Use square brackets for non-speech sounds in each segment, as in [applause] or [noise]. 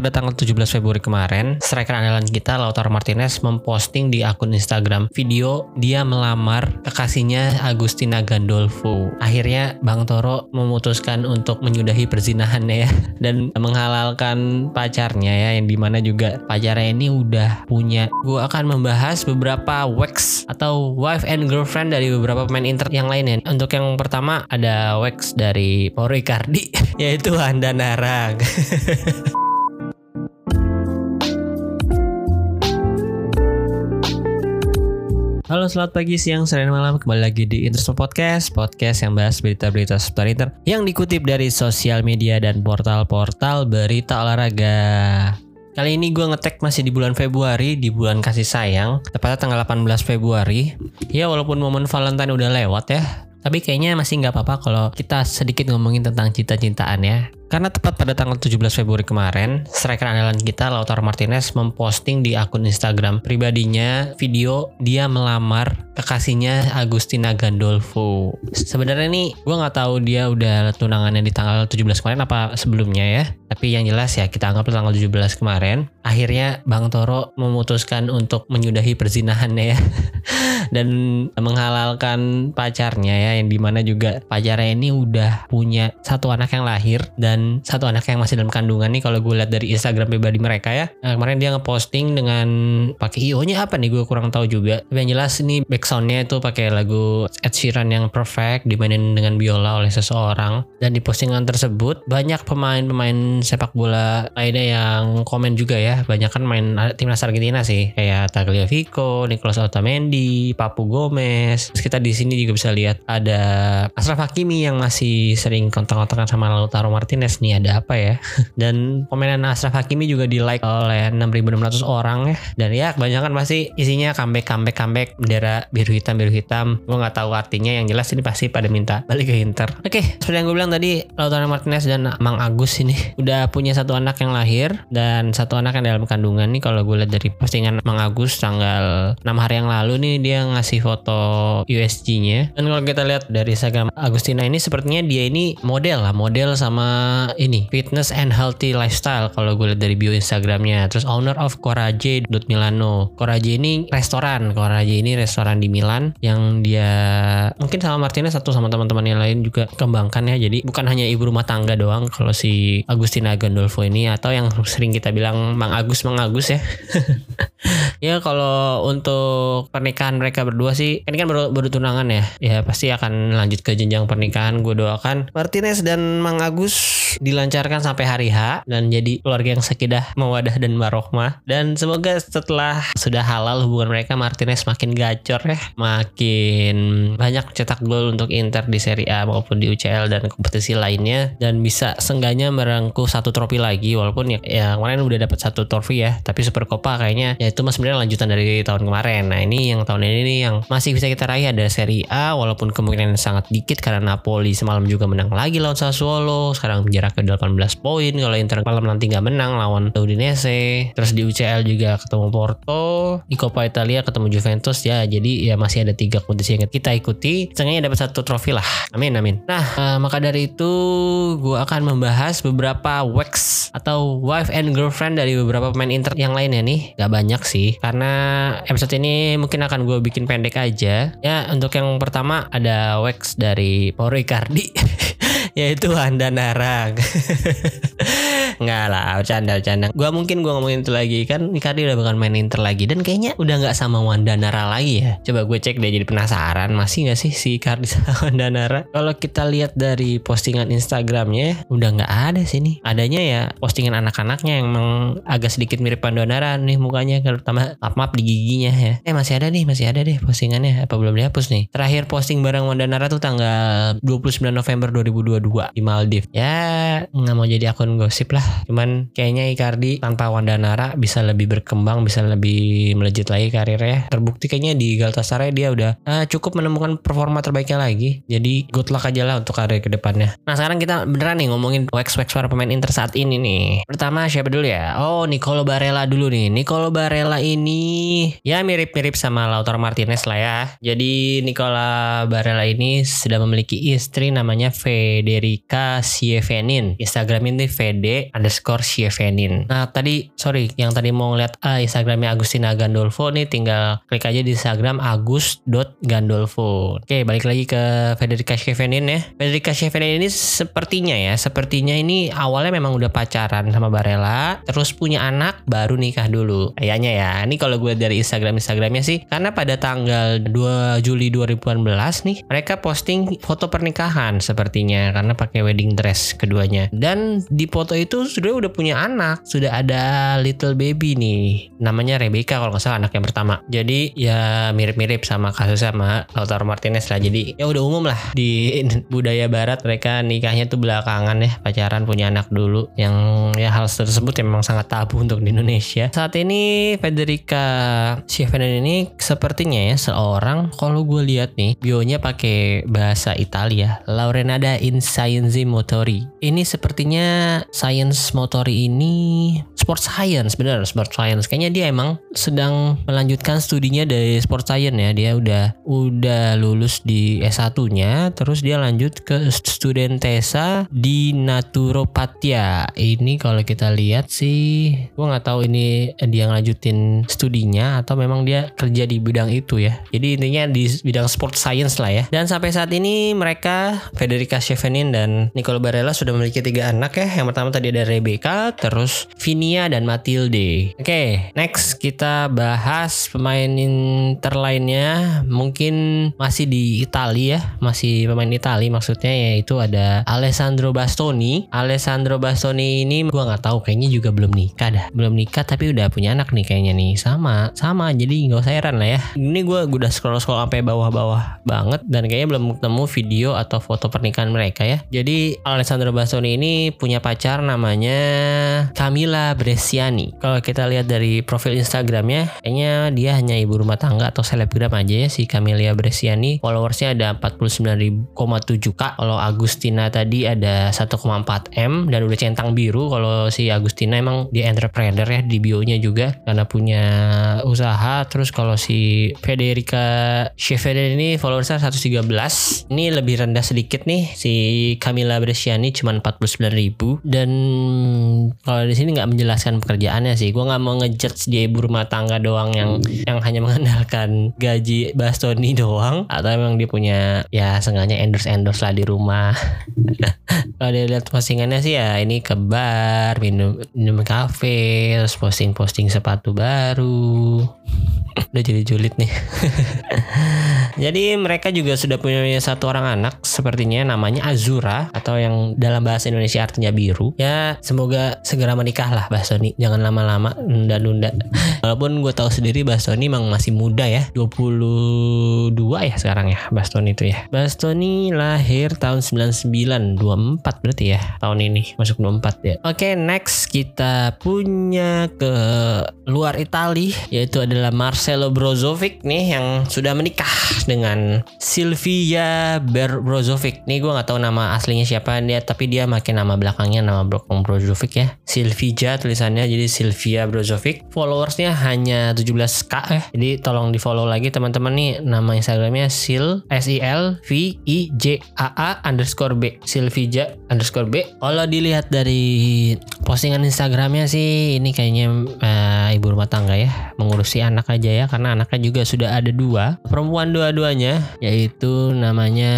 pada tanggal 17 Februari kemarin, striker andalan kita Lautaro Martinez memposting di akun Instagram video dia melamar kekasihnya Agustina Gandolfo. Akhirnya Bang Toro memutuskan untuk menyudahi perzinahannya ya [laughs] dan menghalalkan pacarnya ya yang di mana juga pacarnya ini udah punya. Gue akan membahas beberapa wax atau wife and girlfriend dari beberapa pemain Inter yang lainnya. Untuk yang pertama ada wax dari Mauro Icardi [laughs] yaitu Anda Narang. [laughs] Halo selamat pagi, siang, sore, malam. Kembali lagi di Intersport Podcast Podcast yang bahas berita-berita seputar Inter Yang dikutip dari sosial media dan portal-portal berita olahraga. Kali ini gue ngetek masih di bulan Februari Di bulan kasih sayang. Tepatnya tanggal 18 Februari. Ya walaupun momen Valentine udah lewat ya tapi kayaknya masih nggak apa-apa kalau kita sedikit ngomongin tentang cinta-cintaan ya. Karena tepat pada tanggal 17 Februari kemarin, striker andalan kita Lautaro Martinez memposting di akun Instagram pribadinya video dia melamar kekasihnya Agustina Gandolfo. Sebenarnya nih gue nggak tahu dia udah tunangannya di tanggal 17 kemarin apa sebelumnya ya. Tapi yang jelas ya kita anggap tanggal 17 kemarin. Akhirnya Bang Toro memutuskan untuk menyudahi perzinahannya ya. [laughs] Dan menghalalkan pacarnya ya yang di mana juga pacarnya ini udah punya satu anak yang lahir dan satu anak yang masih dalam kandungan nih kalau gue lihat dari Instagram pribadi mereka ya. Nah, kemarin dia ngeposting dengan pakai io nya apa nih gue kurang tahu juga. Tapi yang jelas ini backsoundnya itu pakai lagu Ed Sheeran yang perfect dimainin dengan biola oleh seseorang. Dan di postingan tersebut banyak pemain-pemain sepak bola lainnya yang komen juga ya. Banyak kan main timnas Argentina sih kayak Tagliafico, Nicolas Otamendi, Papu Gomez. Terus kita di sini juga bisa lihat ada Ashraf Hakimi yang masih sering kontak-kontakan sama Lautaro Martinez. Nih ada apa ya? [laughs] Dan komenan Ashraf Hakimi juga di like oleh 6600 orang ya. Dan ya kebanyakan pasti isinya comeback comeback comeback. Bendera biru hitam biru hitam. Gue nggak tahu artinya. Yang jelas ini pasti pada minta balik ke Inter. Oke okay, seperti yang gue bilang tadi Lautaro Martinez dan Mang Agus ini [laughs] udah punya satu anak yang lahir dan satu anak yang dalam kandungan nih. Kalau gue lihat dari postingan Mang Agus tanggal 6 hari yang lalu nih dia ngasih foto USG-nya dan kalau kita lihat dari Instagram Agustina ini sepertinya dia ini model lah model sama ini fitness and healthy lifestyle kalau gue lihat dari bio Instagramnya. Terus owner of Coraje Milano. Coraje ini restoran. Coraje ini restoran di Milan yang dia mungkin sama Martinez satu sama teman-teman yang lain juga kembangkan ya. Jadi bukan hanya ibu rumah tangga doang kalau si Agustina Gandolfo ini atau yang sering kita bilang Mang Agus Mang Agus ya. [laughs] ya kalau untuk pernikahan mereka berdua sih. Ini kan baru, baru tunangan ya. Ya pasti akan lanjut ke jenjang pernikahan. Gue doakan. Martinez dan Mang Agus dilancarkan sampai hari H dan jadi keluarga yang sekidah mawadah dan warohmah dan semoga setelah sudah halal hubungan mereka Martinez makin gacor ya. Makin banyak cetak gol untuk Inter di Serie A maupun di UCL dan kompetisi lainnya. Dan bisa sengganya merengkuh satu trofi lagi walaupun ya, ya kemarin udah dapat satu trofi ya. Tapi Super Copa kayaknya ya itu mas sebenarnya lanjutan dari tahun kemarin. Nah ini yang tahun ini yang masih bisa kita raih ada Serie A walaupun kemungkinan sangat dikit karena Napoli semalam juga menang lagi lawan Sassuolo. Sekarang jarak ke 18 poin kalau Inter malam nanti nggak menang lawan Udinese. Terus di UCL juga ketemu Porto. Di Coppa Italia ketemu Juventus. Ya jadi ya masih ada tiga kompetisi yang kita ikuti. Seenggaknya dapat satu trofi lah. Amin amin. Nah uh, maka dari itu gue akan membahas beberapa wax atau wife and girlfriend dari beberapa pemain Inter yang lainnya nih. Gak banyak sih karena episode ini mungkin akan gue pendek aja. Ya untuk yang pertama ada wax dari Mauro Icardi [laughs] yaitu Anda Narang. [laughs] Nggak lah, bercanda. Gua mungkin gua ngomongin itu lagi kan Icardi udah bukan main Inter lagi dan kayaknya udah nggak sama Wanda Nara lagi ya. Coba gue cek deh jadi penasaran masih nggak sih si Icardi [laughs] sama Wanda Nara. Kalau kita lihat dari postingan Instagramnya udah nggak ada sih nih. Adanya ya postingan anak-anaknya yang memang agak sedikit mirip Wanda Nara nih mukanya terutama map map di giginya ya. Eh masih ada nih masih ada deh postingannya apa belum dihapus nih. Terakhir posting bareng Wanda Nara tuh tanggal 29 November 2022 di Maldives. Ya nggak mau jadi akun gosip lah Cuman kayaknya Icardi tanpa Wanda Nara bisa lebih berkembang, bisa lebih melejit lagi karirnya. Terbukti kayaknya di Galatasaray dia udah uh, cukup menemukan performa terbaiknya lagi. Jadi good luck aja lah untuk karir ke depannya. Nah sekarang kita beneran nih ngomongin wax-wax para pemain Inter saat ini nih. Pertama siapa dulu ya? Oh Nicolo Barella dulu nih. Nicolo Barella ini ya mirip-mirip sama Lautaro Martinez lah ya. Jadi Nicola Barella ini sudah memiliki istri namanya Fede Federica Sievenin. Instagram ini Fede underscore Sievenin. Nah tadi sorry yang tadi mau ngeliat ah, Instagramnya Agustina Gandolfo nih tinggal klik aja di Instagram agus.gandolfo. Oke balik lagi ke Federica Sievenin ya. Federica Sievenin ini sepertinya ya sepertinya ini awalnya memang udah pacaran sama Barella terus punya anak baru nikah dulu kayaknya ya. Ini kalau gue dari Instagram Instagramnya sih karena pada tanggal 2 Juli 2018 nih mereka posting foto pernikahan sepertinya karena pakai wedding dress keduanya. Dan di foto itu sudah udah punya anak sudah ada little baby nih. Namanya Rebecca kalau nggak salah anak yang pertama. Jadi ya mirip-mirip sama kasus sama Lautaro Martinez lah. Jadi ya udah umum lah. Di [laughs] budaya barat mereka nikahnya tuh belakangan ya. Pacaran punya anak dulu. Yang ya hal tersebut yang memang sangat tabu untuk di Indonesia. Saat ini Federica Schiavenin ini sepertinya ya seorang kalau gue lihat nih bionya pakai bahasa Italia Laurenada in Scienze Motori. Ini sepertinya science motori ini sport science bener sport science. Kayaknya dia emang sedang melanjutkan studinya dari sport science ya. Dia udah udah lulus di S1-nya terus dia lanjut ke studentesa di naturopatia ini kalau kita lihat sih gue nggak tahu ini dia ngelanjutin studinya atau memang dia kerja di bidang itu ya. Jadi intinya di bidang sport science lah ya. Dan sampai saat ini mereka Federica Dan Nicolo Barella sudah memiliki tiga anak ya. Yang pertama tadi ada Rebecca terus Vinia dan Matilde. Oke okay, next kita bahas pemain Inter lainnya. Mungkin masih di Italia ya masih pemain Italia maksudnya yaitu ada Alessandro Bastoni. Alessandro Bastoni ini gua nggak tahu kayaknya juga belum nikah dah. Belum nikah tapi udah punya anak nih kayaknya nih. Sama sama jadi nggak usah heran lah ya. Ini gue udah scroll scroll sampai bawah-bawah banget dan kayaknya belum ketemu video atau foto pernikahan mereka ya jadi Alessandro Bastoni ini punya pacar namanya Camilla Bresciani. Kalau kita lihat dari profil Instagramnya kayaknya dia hanya ibu rumah tangga atau selebgram aja ya si Camilla Bresciani. Followersnya ada 49,7k kalau Agustina tadi ada 1,4 m dan udah centang biru kalau si Agustina emang dia entrepreneur ya di bionya juga karena punya usaha. Terus kalau si Federica Schiaffeder ini followersnya 113 ini lebih rendah sedikit nih si Camilla Bresciani cuma 49 ribu. Dan kalau di sini nggak menjelaskan pekerjaannya sih. Gue nggak mau ngejudge dia ibu rumah tangga doang yang yang hanya mengandalkan gaji Bastoni doang. Atau emang dia punya ya sengaja endorse endorse lah di rumah. [laughs] Kalau dia lihat postingannya sih ya ini ke bar minum minum kafe terus posting posting sepatu baru. [laughs] Udah jadi julid nih [laughs] jadi mereka juga sudah punya satu orang anak sepertinya namanya Azura atau yang dalam bahasa Indonesia artinya biru. Ya semoga segera menikah lah Bastoni jangan lama-lama nunda-nunda. [laughs] Walaupun gue tahu sendiri Bastoni emang masih muda ya. 22 ya sekarang ya Bastoni itu ya. Bastoni lahir tahun 99 24 berarti ya tahun ini. Masuk 24 ya. Oke next kita punya ke luar Itali yaitu adalah Marcelo Brozovic nih yang sudah menikah dengan Silvia Brozovic. Nih gue nggak tahu nama aslinya siapa dia, tapi dia makin nama belakangnya nama belakang Brozovic ya. Silvia tulisannya jadi Silvia Brozovic. Followersnya hanya 17k ya. Jadi tolong di follow lagi teman-teman nih nama Instagramnya Sil S I L V I J A A underscore B Silvija underscore B. Kalau dilihat dari postingan Instagramnya sih ini kayaknya uh, ibu rumah tangga ya mengurusi anak aja ya karena anaknya juga sudah ada dua. Perempuan dua-duanya yaitu namanya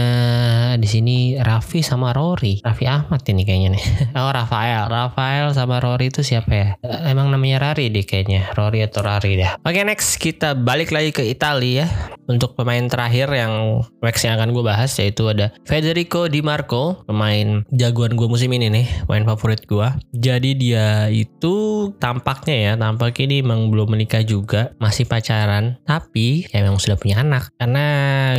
di sini Raffi sama Rory. Raffi Ahmad ini kayaknya nih. [laughs] Oh Rafael. Rafael sama Rory itu siapa ya? Emang namanya Rari deh kayaknya. Rory atau Rari dah. Oke next. Kita balik lagi ke Italia ya. Untuk pemain terakhir yang next yang akan gue bahas yaitu ada Federico Di Marco. Pemain jagoan gue musim ini nih. Pemain favorit gue jadi dia itu tampaknya ya tampaknya ini emang belum menikah juga, masih pacaran, tapi ya memang sudah punya anak. Karena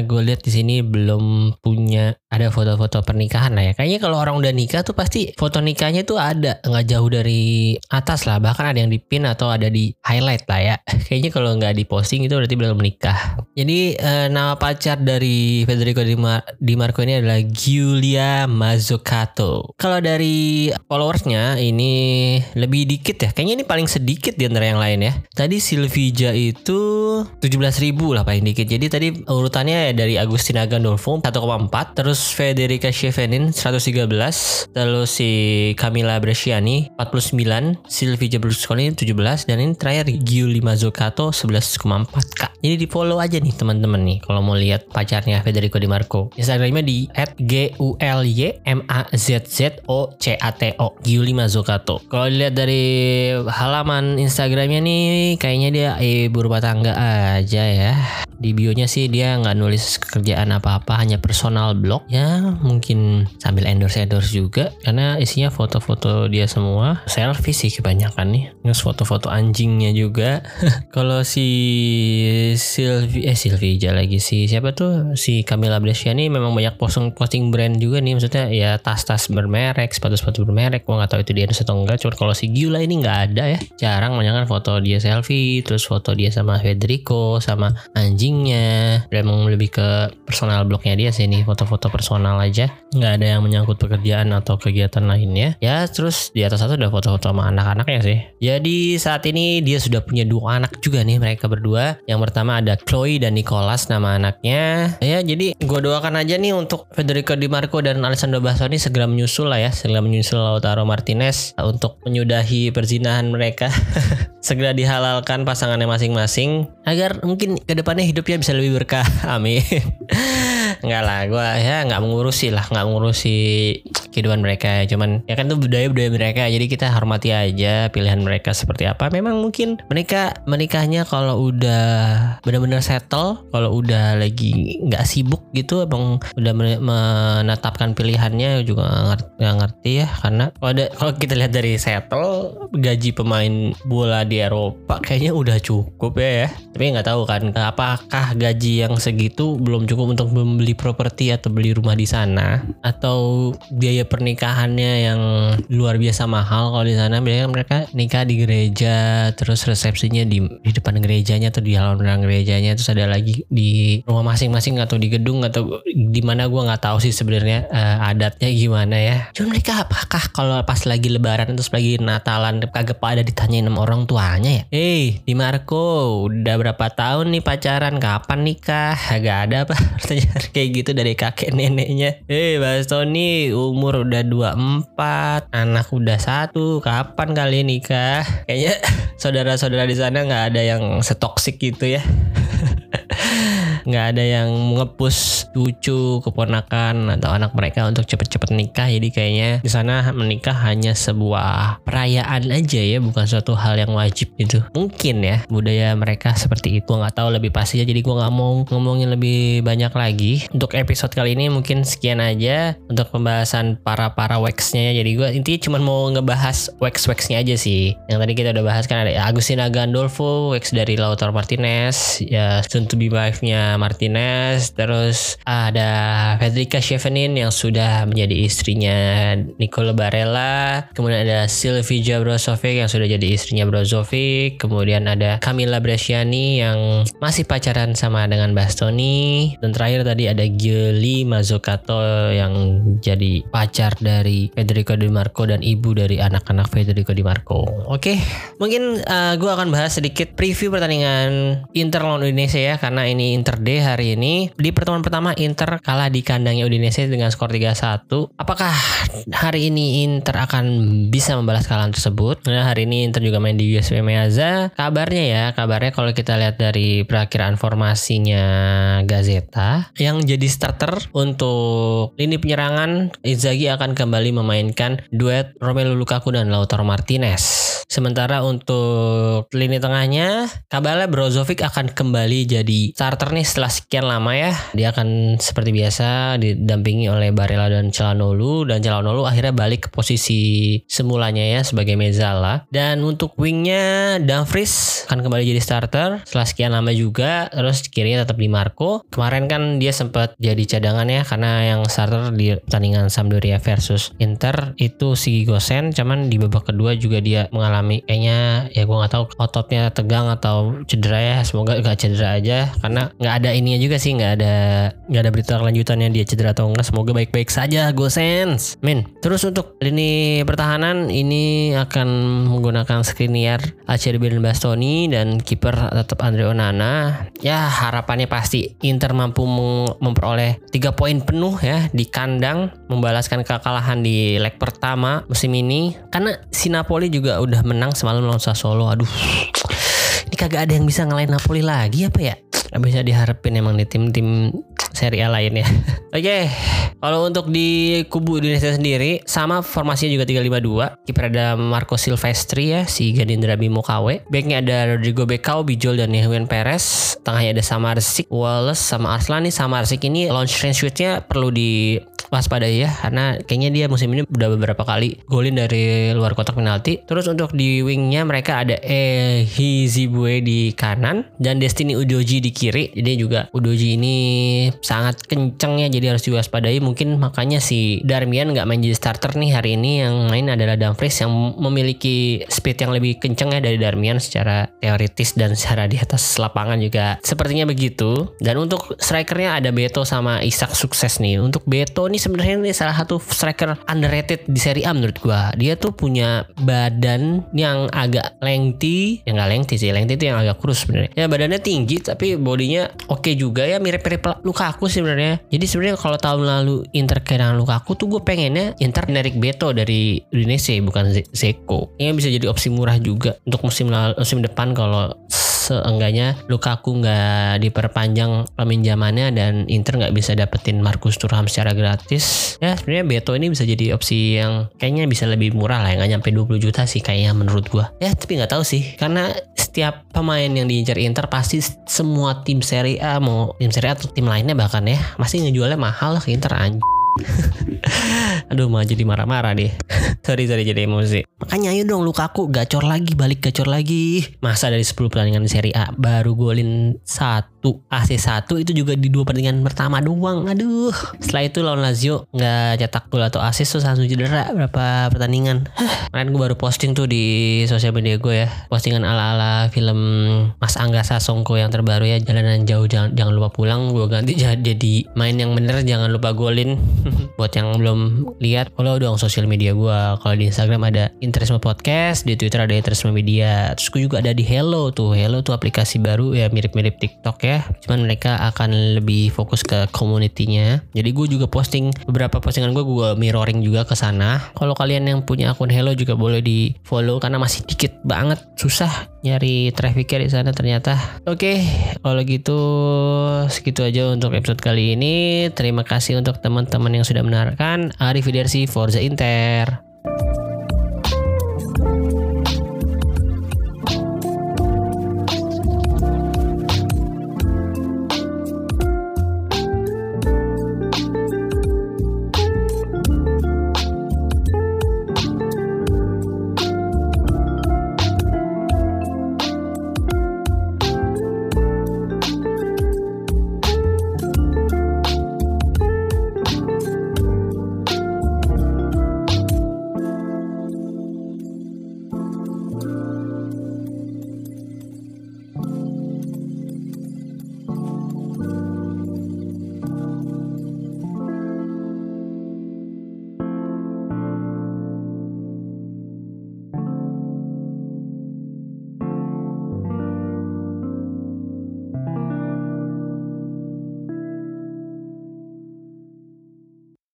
gue lihat di sini belum punya ada foto-foto pernikahan lah ya. Kayaknya kalau orang udah nikah tuh pasti foto nikahnya tuh ada nggak jauh dari atas lah, bahkan ada yang di pin atau ada di highlight lah ya. [laughs] Kayaknya kalau nggak diposting itu berarti belum menikah. Jadi uh, nama pacar dari Federico Di, Mar Di Marco ini adalah Giulia Mazzucato. Kalau dari followersnya ini lebih dikit ya. Kayaknya ini paling sedikit di antara lain ya. Tadi Silvija itu 17 ribu lah paling dikit. Jadi tadi urutannya dari Agustina Gandolfo 1,4. Terus Federica Chevenin 113. Terus si Camilla Bresciani 49. Silvija Berlusconi 17. Dan ini terakhir Giulia Mazzucato 11,4 kak. Jadi di follow aja nih teman-teman nih kalau mau lihat pacarnya Federico Di Marco. Instagramnya di @gulymazzo.co.cato Giuli Mazzucato. Kalau dilihat dari halaman Instagramnya nih kayaknya dia ibu rumah tangga aja ya. Di bionya sih dia nggak nulis kerjaan apa-apa hanya personal blog ya. Mungkin sambil endorse endorse juga karena isinya foto-foto dia semua. Selfie sih kebanyakan nih terus foto-foto anjingnya juga. [laughs] Kalau si Silvi eh Silvi aja lagi si siapa tuh? Si Camilla Bresciani memang banyak posting posting brand juga nih. Maksudnya ya tas-tas bermerek sepatu-sepatu bermerek. Gua nggak tahu itu dia atau enggak cuma kalau si Giula ini nggak ada ya. Jarang banyak foto dia selfie terus foto dia sama Federico sama anjingnya. Memang lebih ke personal blognya dia sih nih foto-foto personal aja. Nggak ada yang menyangkut pekerjaan atau kegiatan lainnya. Ya terus di atas satu ada foto-foto sama anak-anaknya sih. Jadi saat ini dia sudah punya dua anak juga nih mereka berdua. Yang pertama ada Chloe dan Nicholas nama anaknya. Ya jadi gue doakan aja nih untuk Federico Di Marco dan Alessandro Bastoni segera menyusul lah ya segera menyusul Lautaro Martinez untuk menyudahi perzinahan mereka [laughs] segera dihalalkan pasangannya masing-masing agar mungkin ke depannya hidupnya bisa lebih berkah. [laughs] Amin. Enggak lah, gue ya nggak mengurusi lah, nggak mengurusi kehidupan mereka. Cuman ya kan itu budaya budaya mereka, jadi kita hormati aja pilihan mereka seperti apa. Memang mungkin menikah menikahnya kalau udah benar-benar settle, kalau udah lagi nggak sibuk gitu, emang udah menetapkan pilihannya juga nggak ngerti ya, karena kalau kalau kita lihat dari settle gaji pemain bola di Eropa kayaknya udah cukup ya ya. Tapi nggak tahu kan, apakah gaji yang segitu belum cukup untuk membeli properti atau beli rumah di sana atau biaya pernikahannya yang luar biasa mahal kalau di sana. Biasanya mereka nikah di gereja terus resepsinya di di depan gerejanya atau di halaman gerejanya. Terus ada lagi di rumah masing-masing atau di gedung atau di mana gue nggak tahu sih sebenarnya uh, adatnya gimana ya. Cuma mereka apakah kalau pas lagi lebaran terus lagi natalan kagak pada ditanyain sama orang tuanya ya? Hey di Marco udah berapa tahun nih pacaran? Kapan nikah? Agak ada apa [laughs] pertanyaan kayak gitu dari kakek neneknya. Eh hey, Bastoni umur udah 24 anak udah satu kapan kalian nikah? Kayaknya [laughs] saudara-saudara di sana nggak ada yang setoksik gitu ya [laughs] nggak ada yang ngepus cucu keponakan atau anak mereka untuk cepet-cepet nikah. Jadi kayaknya di sana menikah hanya sebuah perayaan aja ya bukan suatu hal yang wajib gitu. Mungkin ya budaya mereka seperti itu. Nggak tahu lebih pasti ya jadi gue nggak mau ngomongin lebih banyak lagi. Untuk episode kali ini mungkin sekian aja untuk pembahasan para para waxnya ya. Jadi gue intinya cuma mau ngebahas wax waxnya aja sih. Yang tadi kita udah bahas kan ada Agustina Gandolfo wax dari Lautaro Martinez ya soon to be wife-nya Martinez, terus ada Federica Chevenin yang sudah menjadi istrinya Nicole Barella, kemudian ada Silvija Brozovic yang sudah jadi istrinya Brozovic, kemudian ada Camilla Bresciani yang masih pacaran sama dengan Bastoni, dan terakhir tadi ada Giuli Mazzucato yang jadi pacar dari Federico Di Marco dan ibu dari anak-anak Federico Di Marco. Oke, mungkin uh, gue akan bahas sedikit preview pertandingan Inter lawan Indonesia ya karena ini Inter D hari ini. Di pertemuan pertama Inter kalah di kandangnya Udinese dengan skor 3-1. Apakah hari ini Inter akan bisa membalas kekalahan tersebut? Nah, hari ini Inter juga main di USP Meazza. Kabarnya ya, kabarnya kalau kita lihat dari perakiraan formasinya Gazeta yang jadi starter untuk lini penyerangan Inzaghi akan kembali memainkan duet Romelu Lukaku dan Lautaro Martinez. Sementara untuk lini tengahnya, kabarnya Brozovic akan kembali jadi starter nih setelah sekian lama ya. Dia akan seperti biasa didampingi oleh Barella dan Celanolu dan Celanolu akhirnya balik ke posisi semulanya ya sebagai Mezala. Dan untuk wingnya Dumfries akan kembali jadi starter setelah sekian lama juga. Terus kirinya tetap di Marco. Kemarin kan dia sempat jadi cadangan ya karena yang starter di pertandingan Sampdoria versus Inter itu si Gosen. Cuman di babak kedua juga dia mengalami kayaknya ya gue nggak tahu ototnya tegang atau cedera ya semoga gak cedera aja karena nggak ada ada ininya juga sih nggak ada nggak ada berita kelanjutannya dia cedera atau enggak semoga baik-baik saja Gosens min terus untuk lini pertahanan ini akan menggunakan Skriniar Acerbi dan Bastoni dan kiper tetap Andre Onana. Ya harapannya pasti Inter mampu memperoleh tiga poin penuh ya di kandang membalaskan kekalahan di leg pertama musim ini. Karena si Napoli juga udah menang semalam lawan Sassuolo. Aduh ini kagak ada yang bisa ngalahin Napoli lagi apa ya Bisa diharapin emang di tim-tim seri A lain ya. [laughs] Oke, okay. kalau untuk di kubu Indonesia sendiri sama formasinya juga 352. Kiper ada Marco Silvestri ya, si Ganindra Bimo KW. Backnya ada Rodrigo Becao, Bijol dan Yehuan Perez. Tengahnya ada Samarsik, Wallace sama Arslan nih. Samarsik ini launch range shootnya perlu di waspadai ya karena kayaknya dia musim ini udah beberapa kali golin dari luar kotak penalti. Terus untuk di wingnya mereka ada Ehizibue di kanan dan Destiny Udoji di kiri. Jadi juga Udoji ini sangat kenceng ya jadi harus diwaspadai. Mungkin makanya si Darmian nggak main jadi starter nih hari ini yang main adalah Dumfries yang memiliki speed yang lebih kenceng ya dari Darmian secara teoritis dan secara di atas lapangan juga sepertinya begitu. Dan untuk strikernya ada Beto sama Isak sukses nih. Untuk Beto ini sebenarnya ini salah satu striker underrated di Serie A menurut gua. Dia tuh punya badan yang agak lengthy, yang nggak lengthy sih, lengthy itu yang agak kurus sebenarnya. Ya badannya tinggi tapi bodinya oke okay juga ya mirip-mirip Lukaku sebenarnya. Jadi sebenarnya kalau tahun lalu Inter kehilangan Lukaku tuh gue pengennya Inter menarik Beto dari Udinese bukan Zeko. Ini bisa jadi opsi murah juga untuk musim lalu, musim depan kalau seenggaknya Lukaku nggak diperpanjang peminjamannya dan Inter nggak bisa dapetin Marcus Thuram secara gratis. Ya sebenarnya Beto ini bisa jadi opsi yang kayaknya bisa lebih murah lah nggak nyampe 20 juta sih kayaknya menurut gua. Ya tapi nggak tahu sih karena setiap pemain yang diincar Inter pasti semua tim Serie A mau tim Serie A atau tim lainnya bahkan ya masih ngejualnya mahal ke Inter anjing [laughs] Aduh mau jadi marah-marah deh. [laughs] Sorry sorry jadi emosi. Makanya ayo dong Lukaku gacor lagi balik gacor lagi. Masa dari 10 pertandingan di Serie A Baru golin 1 AC1 itu juga di dua pertandingan pertama doang. Aduh. Setelah itu lawan Lazio nggak cetak gol atau asis tuh langsung cedera Berapa pertandingan. Kemarin gue baru posting tuh di sosial media gue ya. Postingan ala-ala film Mas Angga Sasongko yang terbaru ya Jalanan jauh jangan, jangan lupa pulang. Gue ganti jadi main yang bener jangan lupa golin. [laughs] Buat yang belum lihat follow dong sosial media gue kalau di Instagram ada Interisme Podcast di Twitter ada Interisme Media. Terus gue juga ada di Hello tuh. Hello tuh aplikasi baru ya mirip-mirip TikTok ya cuman mereka akan lebih fokus ke community-nya. Jadi gue juga posting beberapa postingan gue gue mirroring juga ke sana. Kalau kalian yang punya akun Hello juga boleh di follow karena masih dikit banget. Susah nyari trafficnya di sana ternyata. Oke kalau gitu segitu aja untuk episode kali ini. Terima kasih untuk teman-teman yang sudah mendengarkan. Arif Forza Inter